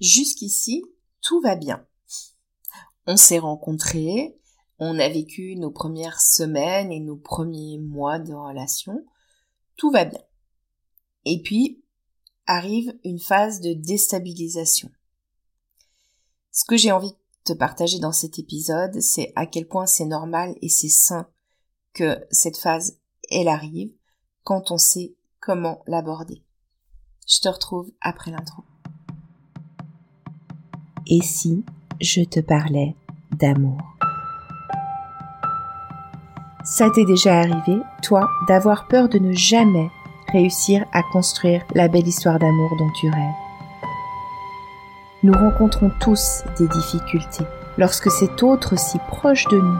Jusqu'ici, tout va bien. On s'est rencontrés, on a vécu nos premières semaines et nos premiers mois de relation. Tout va bien. Et puis, arrive une phase de déstabilisation. Ce que j'ai envie de te partager dans cet épisode, c'est à quel point c'est normal et c'est sain que cette phase, elle arrive quand on sait comment l'aborder. Je te retrouve après l'intro. Et si je te parlais d'amour? Ça t'est déjà arrivé, toi, d'avoir peur de ne jamais réussir à construire la belle histoire d'amour dont tu rêves? Nous rencontrons tous des difficultés. Lorsque cet autre si proche de nous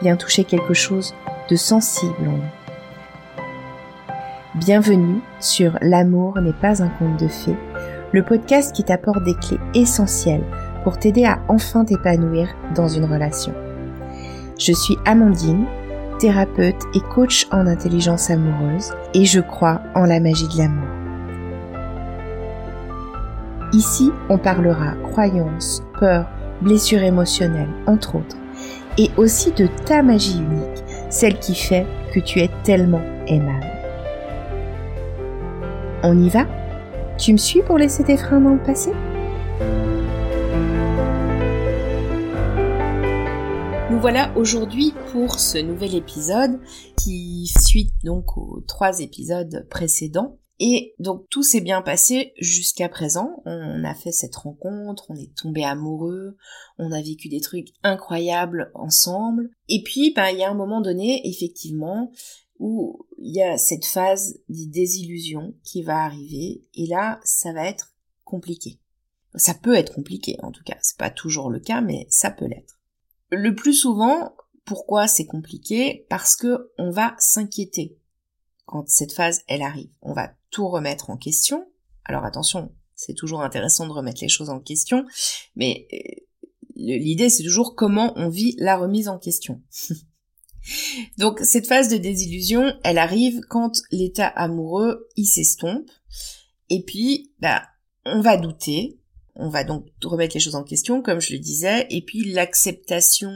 vient toucher quelque chose de sensible en nous. Bienvenue sur L'amour n'est pas un conte de fées, le podcast qui t'apporte des clés essentielles pour t'aider à enfin t'épanouir dans une relation. Je suis Amandine, thérapeute et coach en intelligence amoureuse et je crois en la magie de l'amour. Ici, on parlera croyances, peurs, blessures émotionnelles, entre autres, et aussi de ta magie unique, celle qui fait que tu es tellement aimable. On y va? Tu me suis pour laisser tes freins dans le passé? Voilà aujourd'hui pour ce nouvel épisode qui suit donc aux trois épisodes précédents. Et donc tout s'est bien passé jusqu'à présent. On a fait cette rencontre, on est tombé amoureux, on a vécu des trucs incroyables ensemble. Et puis, ben, il y a un moment donné, effectivement, où il y a cette phase de désillusion qui va arriver. Et là, ça va être compliqué. Ça peut être compliqué, en tout cas. C'est pas toujours le cas, mais ça peut l'être. Le plus souvent, pourquoi c'est compliqué? Parce que on va s'inquiéter quand cette phase elle arrive. On va tout remettre en question. Alors attention, c'est toujours intéressant de remettre les choses en question, mais euh, l'idée c'est toujours comment on vit la remise en question. Donc cette phase de désillusion, elle arrive quand l'état amoureux il s'estompe, et puis bah on va douter, on va donc remettre les choses en question, comme je le disais, et puis l'acceptation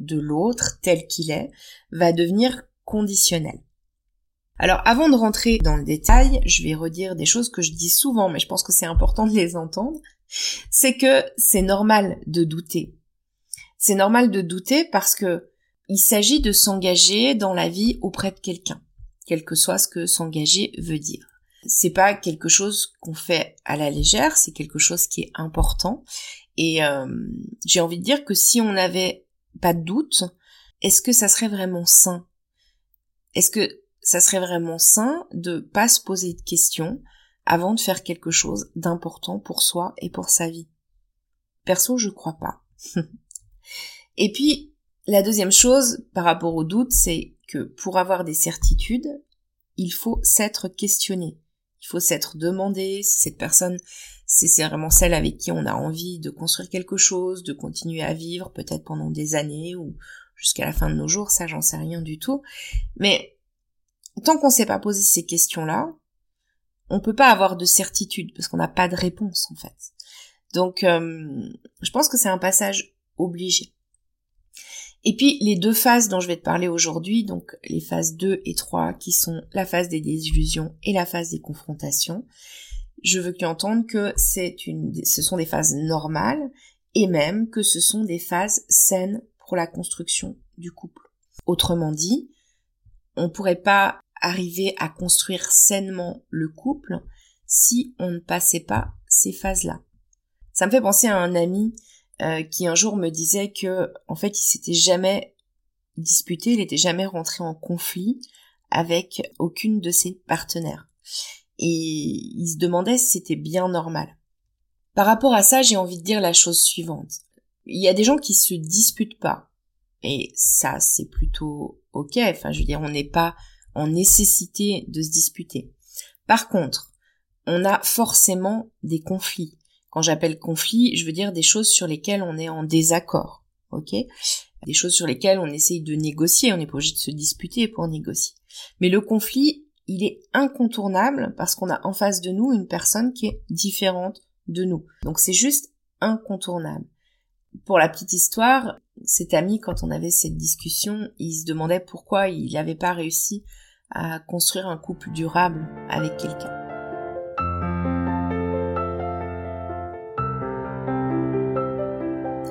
de l'autre tel qu'il est va devenir conditionnelle. Alors avant de rentrer dans le détail, je vais redire des choses que je dis souvent, mais je pense que c'est important de les entendre. C'est que c'est normal de douter. C'est normal de douter parce que il s'agit de s'engager dans la vie auprès de quelqu'un, quel que soit ce que s'engager veut dire c'est pas quelque chose qu'on fait à la légère, c'est quelque chose qui est important. Et euh, j'ai envie de dire que si on n'avait pas de doute, est-ce que ça serait vraiment sain? Est-ce que ça serait vraiment sain de pas se poser de questions avant de faire quelque chose d'important pour soi et pour sa vie? Perso, je crois pas. et puis, la deuxième chose par rapport au doute, c'est que pour avoir des certitudes, il faut s'être questionné. Il faut s'être demandé si cette personne, c'est vraiment celle avec qui on a envie de construire quelque chose, de continuer à vivre, peut-être pendant des années ou jusqu'à la fin de nos jours, ça j'en sais rien du tout. Mais tant qu'on s'est pas posé ces questions-là, on peut pas avoir de certitude parce qu'on n'a pas de réponse en fait. Donc, euh, je pense que c'est un passage obligé. Et puis les deux phases dont je vais te parler aujourd'hui, donc les phases 2 et 3 qui sont la phase des désillusions et la phase des confrontations, je veux que tu que une, ce sont des phases normales et même que ce sont des phases saines pour la construction du couple. Autrement dit, on ne pourrait pas arriver à construire sainement le couple si on ne passait pas ces phases-là. Ça me fait penser à un ami euh, qui un jour me disait que en fait il s'était jamais disputé, il était jamais rentré en conflit avec aucune de ses partenaires. Et il se demandait si c'était bien normal. Par rapport à ça, j'ai envie de dire la chose suivante. Il y a des gens qui se disputent pas. Et ça, c'est plutôt ok. Enfin, je veux dire, on n'est pas en nécessité de se disputer. Par contre, on a forcément des conflits. Quand j'appelle conflit, je veux dire des choses sur lesquelles on est en désaccord, ok? Des choses sur lesquelles on essaye de négocier, on n'est pas obligé de se disputer pour négocier. Mais le conflit, il est incontournable parce qu'on a en face de nous une personne qui est différente de nous. Donc c'est juste incontournable. Pour la petite histoire, cet ami, quand on avait cette discussion, il se demandait pourquoi il n'avait pas réussi à construire un couple durable avec quelqu'un.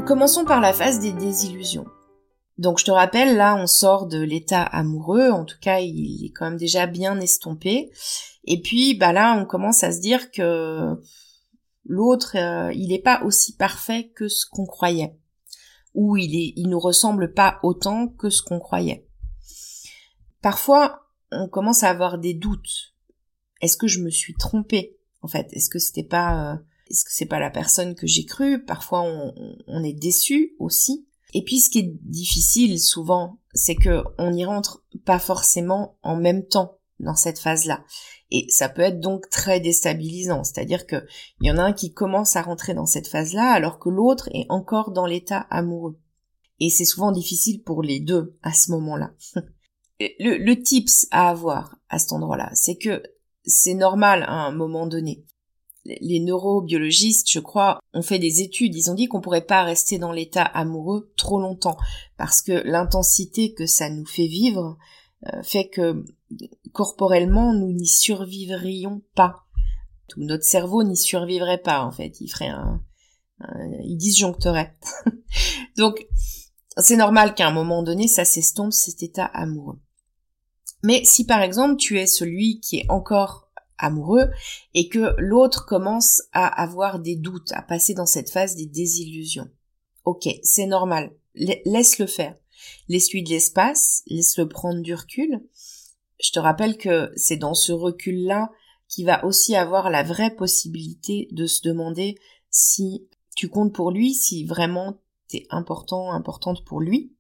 Commençons par la phase des désillusions. Donc je te rappelle, là on sort de l'état amoureux, en tout cas il est quand même déjà bien estompé. Et puis bah là on commence à se dire que l'autre euh, il n'est pas aussi parfait que ce qu'on croyait, ou il est, nous ressemble pas autant que ce qu'on croyait. Parfois on commence à avoir des doutes. Est-ce que je me suis trompée en fait? Est-ce que c'était pas euh, est-ce que c'est pas la personne que j'ai cru Parfois on, est déçu aussi. Et puis ce qui est difficile souvent, c'est que on n'y rentre pas forcément en même temps dans cette phase-là. Et ça peut être donc très déstabilisant, c'est-à-dire que il y en a un qui commence à rentrer dans cette phase-là alors que l'autre est encore dans l'état amoureux. Et c'est souvent difficile pour les deux à ce moment-là. le, le tips à avoir à cet endroit-là, c'est que c'est normal à un moment donné les neurobiologistes, je crois, ont fait des études. Ils ont dit qu'on pourrait pas rester dans l'état amoureux trop longtemps parce que l'intensité que ça nous fait vivre euh, fait que corporellement nous n'y survivrions pas. Tout notre cerveau n'y survivrait pas en fait. Il ferait un, il disjoncterait. Donc c'est normal qu'à un moment donné ça s'estompe cet état amoureux. Mais si par exemple tu es celui qui est encore amoureux et que l'autre commence à avoir des doutes, à passer dans cette phase des désillusions. Ok, c'est normal. Laisse-le faire. Laisse-lui de l'espace, laisse-le prendre du recul. Je te rappelle que c'est dans ce recul-là qu'il va aussi avoir la vraie possibilité de se demander si tu comptes pour lui, si vraiment t'es important, importante pour lui,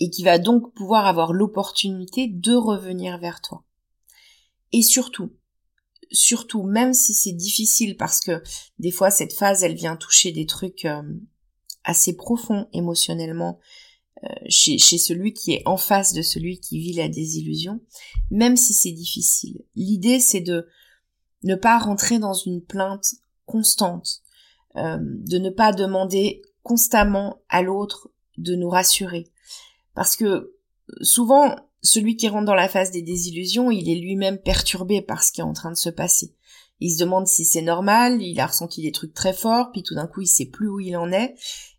et qui va donc pouvoir avoir l'opportunité de revenir vers toi. Et surtout, surtout, même si c'est difficile parce que des fois cette phase, elle vient toucher des trucs euh, assez profonds émotionnellement euh, chez, chez celui qui est en face de celui qui vit la désillusion, même si c'est difficile. L'idée, c'est de ne pas rentrer dans une plainte constante, euh, de ne pas demander constamment à l'autre de nous rassurer. Parce que souvent, celui qui rentre dans la phase des désillusions, il est lui-même perturbé par ce qui est en train de se passer. Il se demande si c'est normal, il a ressenti des trucs très forts, puis tout d'un coup il sait plus où il en est,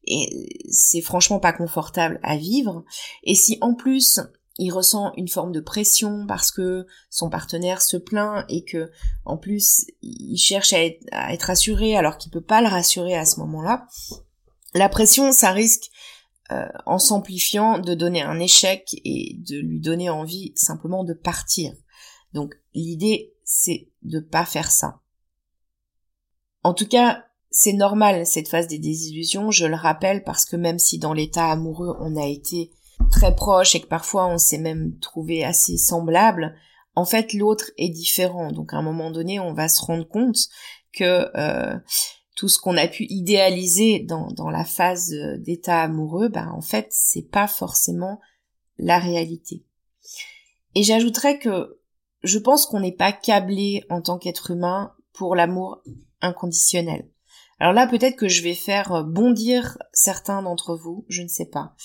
et c'est franchement pas confortable à vivre. Et si en plus il ressent une forme de pression parce que son partenaire se plaint et que en plus il cherche à être, à être rassuré alors qu'il peut pas le rassurer à ce moment-là, la pression ça risque euh, en s'amplifiant, de donner un échec et de lui donner envie simplement de partir. Donc l'idée, c'est de pas faire ça. En tout cas, c'est normal cette phase des désillusions, je le rappelle, parce que même si dans l'état amoureux on a été très proche et que parfois on s'est même trouvé assez semblable, en fait l'autre est différent. Donc à un moment donné, on va se rendre compte que euh, tout ce qu'on a pu idéaliser dans, la phase euh, d'état amoureux, ben en fait c'est pas forcément la réalité. Et j'ajouterais que je pense qu'on n'est pas câblé en tant qu'être humain pour l'amour inconditionnel. Alors là peut-être que je vais faire euh, bondir certains d'entre vous, je ne sais pas.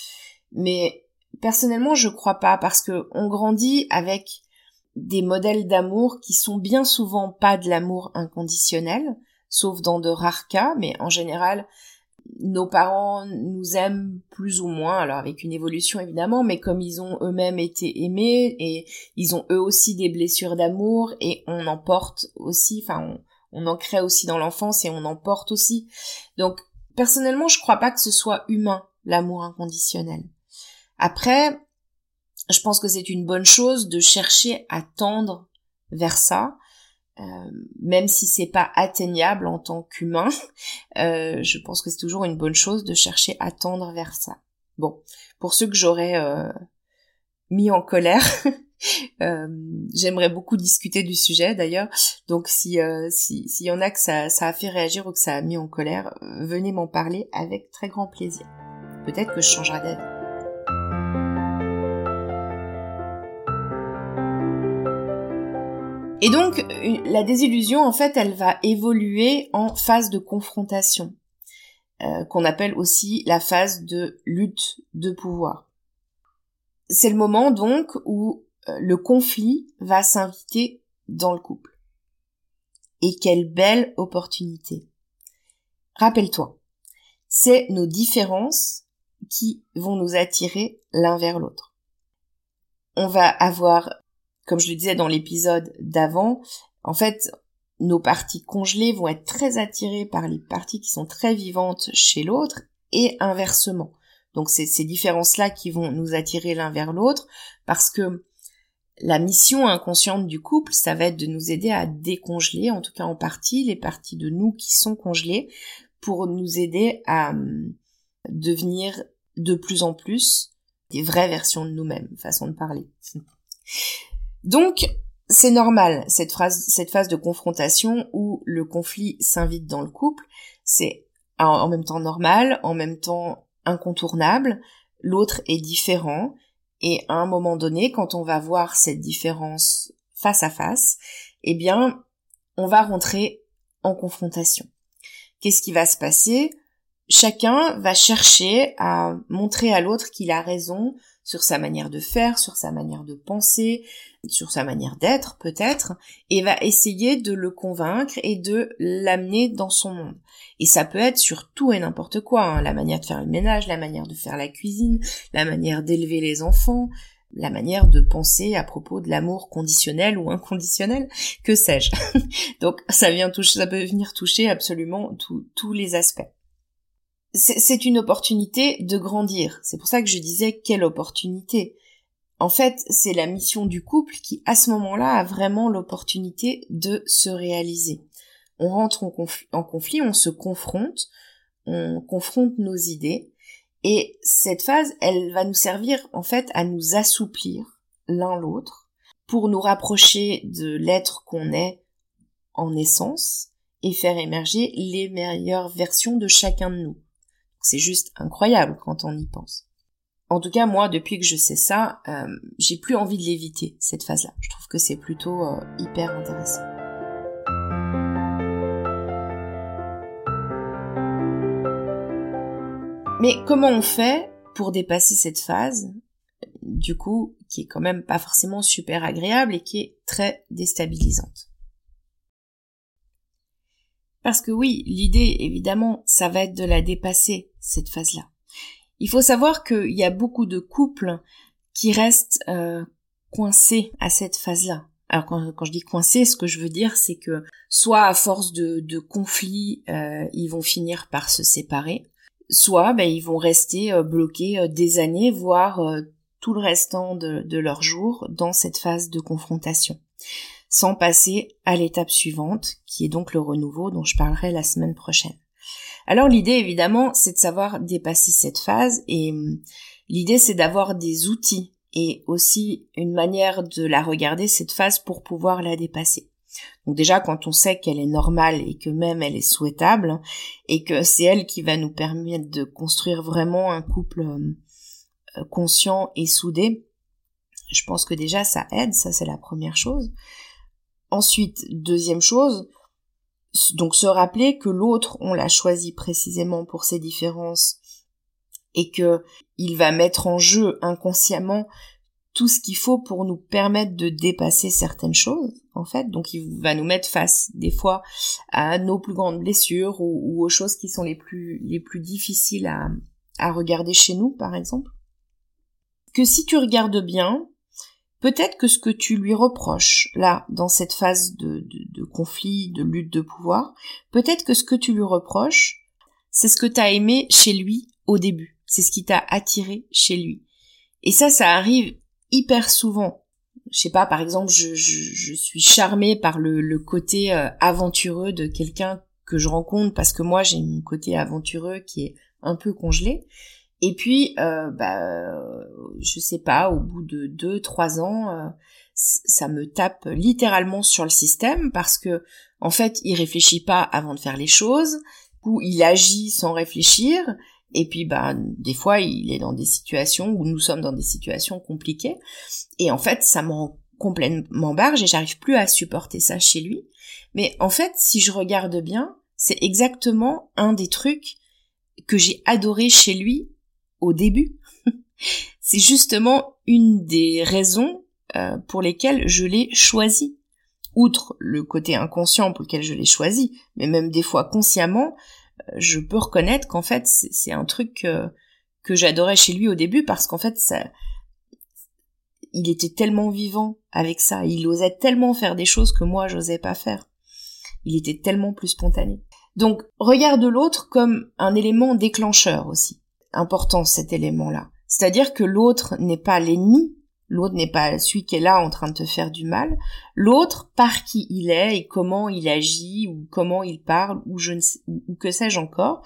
Mais personnellement je crois pas parce que on grandit avec des modèles d'amour qui sont bien souvent pas de l'amour inconditionnel, sauf dans de rares cas, mais en général, nos parents nous aiment plus ou moins, alors avec une évolution évidemment, mais comme ils ont eux-mêmes été aimés et ils ont eux aussi des blessures d'amour et on en porte aussi, enfin on, en crée aussi dans l'enfance et on en porte aussi. Donc personnellement, je crois pas que ce soit humain l'amour inconditionnel. Après, je pense que c'est une bonne chose de chercher à tendre vers ça, euh, même si c'est pas atteignable en tant qu'humain, euh, je pense que c'est toujours une bonne chose de chercher à tendre vers ça. Bon, pour ceux que j'aurais euh, mis en colère, j'aimerais beaucoup discuter du sujet d'ailleurs. Donc si s'il y en a que ça, ça a fait réagir ou que ça a mis en colère, venez m'en parler avec très grand plaisir. Peut-être que je changerai d'avis. Et donc, la désillusion, en fait, elle va évoluer en phase de confrontation, euh, qu'on appelle aussi la phase de lutte de pouvoir. C'est le moment donc où euh, le conflit va s'inviter dans le couple. Et quelle belle opportunité. Rappelle-toi, c'est nos différences qui vont nous attirer l'un vers l'autre. On va avoir comme je le disais dans l'épisode d'avant, en fait, nos parties congelées vont être très attirées par les parties qui sont très vivantes chez l'autre et inversement. Donc c'est ces différences-là qui vont nous attirer l'un vers l'autre parce que la mission inconsciente du couple, ça va être de nous aider à décongeler, en tout cas en partie, les parties de nous qui sont congelées pour nous aider à hum, devenir de plus en plus des vraies versions de nous-mêmes, façon de parler. Donc, c'est normal, cette, phase de confrontation où le conflit s'invite dans le couple, c'est en même temps normal, en même temps incontournable, l'autre est différent, et à un moment donné, quand on va voir cette différence face à face, eh bien, on va rentrer en confrontation. Qu'est-ce qui va se passer? Chacun va chercher à montrer à l'autre qu'il a raison sur sa manière de faire, sur sa manière de penser, sur sa manière d'être peut-être, et va essayer de le convaincre et de l'amener dans son monde. Et ça peut être sur tout et n'importe quoi, hein. la manière de faire le ménage, la manière de faire la cuisine, la manière d'élever les enfants, la manière de penser à propos de l'amour conditionnel ou inconditionnel, que sais-je. Donc ça vient toucher, ça peut venir toucher absolument tous les aspects c'est une opportunité de grandir. C'est pour ça que je disais quelle opportunité. En fait, c'est la mission du couple qui, à ce moment-là, a vraiment l'opportunité de se réaliser. On rentre en conflit, on se confronte, on confronte nos idées, et cette phase, elle va nous servir, en fait, à nous assouplir l'un l'autre, pour nous rapprocher de l'être qu'on est en essence, et faire émerger les meilleures versions de chacun de nous. C'est juste incroyable quand on y pense. En tout cas, moi, depuis que je sais ça, euh, j'ai plus envie de l'éviter, cette phase-là. Je trouve que c'est plutôt euh, hyper intéressant. Mais comment on fait pour dépasser cette phase, du coup, qui est quand même pas forcément super agréable et qui est très déstabilisante? Parce que oui, l'idée, évidemment, ça va être de la dépasser, cette phase-là. Il faut savoir qu'il y a beaucoup de couples qui restent euh, coincés à cette phase-là. Alors quand, je dis coincés, ce que je veux dire, c'est que soit à force de, de conflits, euh, ils vont finir par se séparer, soit ben, ils vont rester euh, bloqués des années, voire tout le restant de, de leur jour dans cette phase de confrontation sans passer à l'étape suivante, qui est donc le renouveau dont je parlerai la semaine prochaine. Alors l'idée évidemment, c'est de savoir dépasser cette phase et hum, l'idée c'est d'avoir des outils et aussi une manière de la regarder cette phase pour pouvoir la dépasser. Donc déjà quand on sait qu'elle est normale et que même elle est souhaitable et que c'est elle qui va nous permettre de construire vraiment un couple hum, euh, conscient et soudé, je pense que déjà ça aide, ça c'est la première chose. Ensuite, deuxième chose, donc se rappeler que l'autre, on l'a choisi précisément pour ses différences et que il va mettre en jeu inconsciemment tout ce qu'il faut pour nous permettre de dépasser certaines choses, en fait. Donc, il va nous mettre face, des fois, à nos plus grandes blessures ou, aux choses qui sont les plus, les plus difficiles à, à regarder chez nous, par exemple. Que si tu regardes bien, Peut-être que ce que tu lui reproches, là, dans cette phase de, de, conflit, de lutte de pouvoir, peut-être que ce que tu lui reproches, c'est ce que tu as aimé chez lui au début. C'est ce qui t'a attiré chez lui. Et ça, ça arrive hyper souvent. Je sais pas, par exemple, je, suis charmée par le, le côté euh, aventureux de quelqu'un que je rencontre parce que moi j'ai mon côté aventureux qui est un peu congelé. Et puis, euh, bah, je sais pas, au bout de deux, trois ans, euh, ça me tape littéralement sur le système parce que, en fait, il réfléchit pas avant de faire les choses, ou il agit sans réfléchir, et puis, bah, des fois, il est dans des situations où nous sommes dans des situations compliquées, et en fait, ça me rend complètement barge et j'arrive plus à supporter ça chez lui. Mais en fait, si je regarde bien, c'est exactement un des trucs que j'ai adoré chez lui au début. c'est justement une des raisons euh, pour lesquelles je l'ai choisi. Outre le côté inconscient pour lequel je l'ai choisi, mais même des fois consciemment, euh, je peux reconnaître qu'en fait c'est un truc que j'adorais chez lui au début parce qu'en fait ça, il était tellement vivant avec ça, il osait tellement faire des choses que moi j'osais pas faire. Il était tellement plus spontané. Donc regarde l'autre comme un élément déclencheur aussi. Important cet élément-là. C'est-à-dire que l'autre n'est pas l'ennemi, l'autre n'est pas celui qui est là en train de te faire du mal, l'autre par qui il est et comment il agit ou comment il parle ou je ne ou que sais-je encore,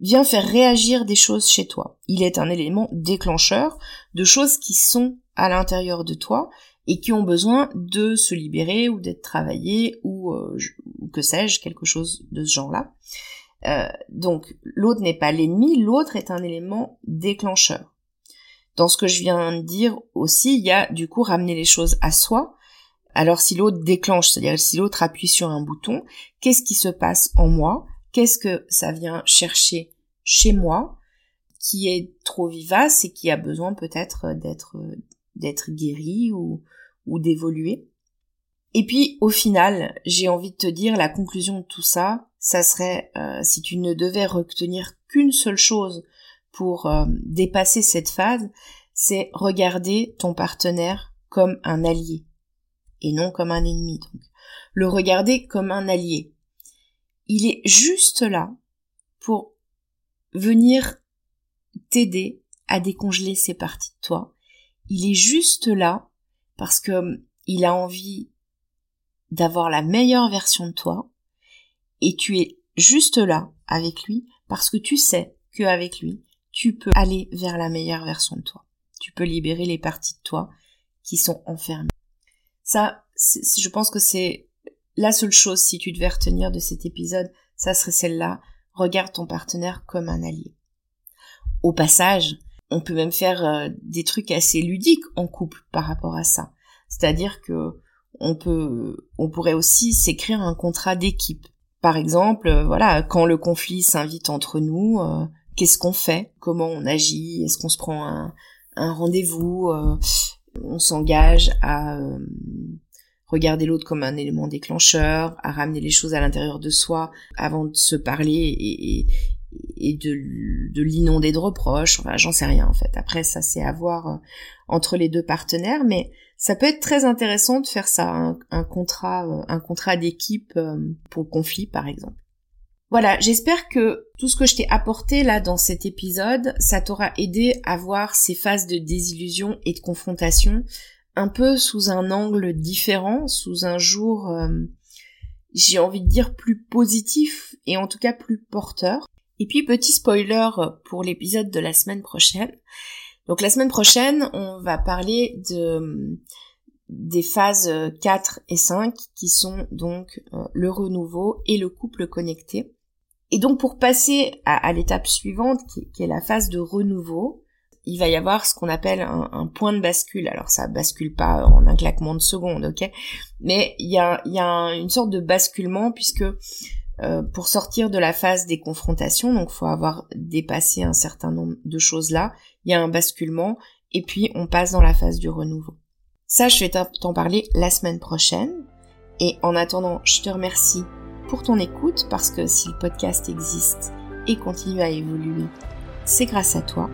vient faire réagir des choses chez toi. Il est un élément déclencheur de choses qui sont à l'intérieur de toi et qui ont besoin de se libérer ou d'être travaillées ou, euh, que sais-je, quelque chose de ce genre-là. Euh, donc l'autre n'est pas l'ennemi, l'autre est un élément déclencheur. Dans ce que je viens de dire aussi, il y a du coup ramener les choses à soi. Alors si l'autre déclenche, c'est-à-dire si l'autre appuie sur un bouton, qu'est-ce qui se passe en moi? Qu'est-ce que ça vient chercher chez moi? Qui est trop vivace et qui a besoin peut-être d'être guéri ou, ou d'évoluer. Et puis au final, j'ai envie de te dire la conclusion de tout ça, ça serait euh, si tu ne devais retenir qu'une seule chose pour euh, dépasser cette phase, c'est regarder ton partenaire comme un allié et non comme un ennemi. Donc, le regarder comme un allié. Il est juste là pour venir t'aider à décongeler ces parties de toi il est juste là parce que il a envie d'avoir la meilleure version de toi et tu es juste là avec lui parce que tu sais qu'avec lui, tu peux aller vers la meilleure version de toi. Tu peux libérer les parties de toi qui sont enfermées. Ça, je pense que c'est la seule chose, si tu devais retenir de cet épisode, ça serait celle-là. Regarde ton partenaire comme un allié. Au passage, on peut même faire euh, des trucs assez ludiques en couple par rapport à ça. C'est-à-dire que on peut, on pourrait aussi s'écrire un contrat d'équipe. Par exemple, euh, voilà, quand le conflit s'invite entre nous, euh, qu'est-ce qu'on fait? Comment on agit? Est-ce qu'on se prend un, rendez-vous? On s'engage à regarder l'autre comme un élément déclencheur, à ramener les choses à l'intérieur de soi avant de se parler et, de, de l'inonder de reproches. Enfin, j'en sais rien en fait. Après, ça c'est à voir euh, entre les deux partenaires, mais ça peut être très intéressant de faire ça, un, contrat, euh, un contrat d'équipe euh, pour le conflit par exemple. Voilà, j'espère que tout ce que je t'ai apporté là dans cet épisode, ça t'aura aidé à voir ces phases de désillusion et de confrontation un peu sous un angle différent, sous un jour, j'ai envie de dire plus positif et en tout cas plus porteur. Et puis petit spoiler pour l'épisode de la semaine prochaine. Donc la semaine prochaine, on va parler de des phases 4 et 5 qui sont donc euh, le renouveau et le couple connecté. Et donc pour passer à, l'étape suivante qui, est la phase de renouveau, il va y avoir ce qu'on appelle un, point de bascule. Alors ça bascule pas en un claquement de secondes, ok? Mais il y a, y a une sorte de basculement puisque euh, pour sortir de la phase des confrontations, donc faut avoir dépassé un certain nombre de choses là, il y a un basculement et puis on passe dans la phase du renouveau. Ça, je vais t'en parler la semaine prochaine. Et en attendant, je te remercie pour ton écoute parce que si le podcast existe et continue à évoluer, c'est grâce à toi.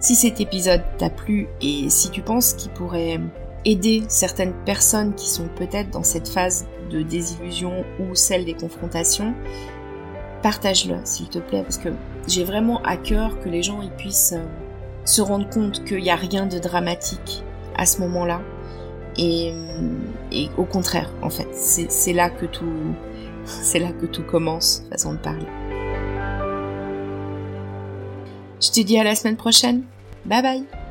Si cet épisode t'a plu et si tu penses qu'il pourrait aider certaines personnes qui sont peut-être dans cette phase de désillusion ou celle des confrontations, partage-le s'il te plaît parce que j'ai vraiment à cœur que les gens ils puissent euh, se rendre compte qu'il n'y a rien de dramatique à ce moment-là et, et, au contraire en fait c'est là que tout c'est là que tout commence façon de parler. Je te dis à la semaine prochaine. Bye bye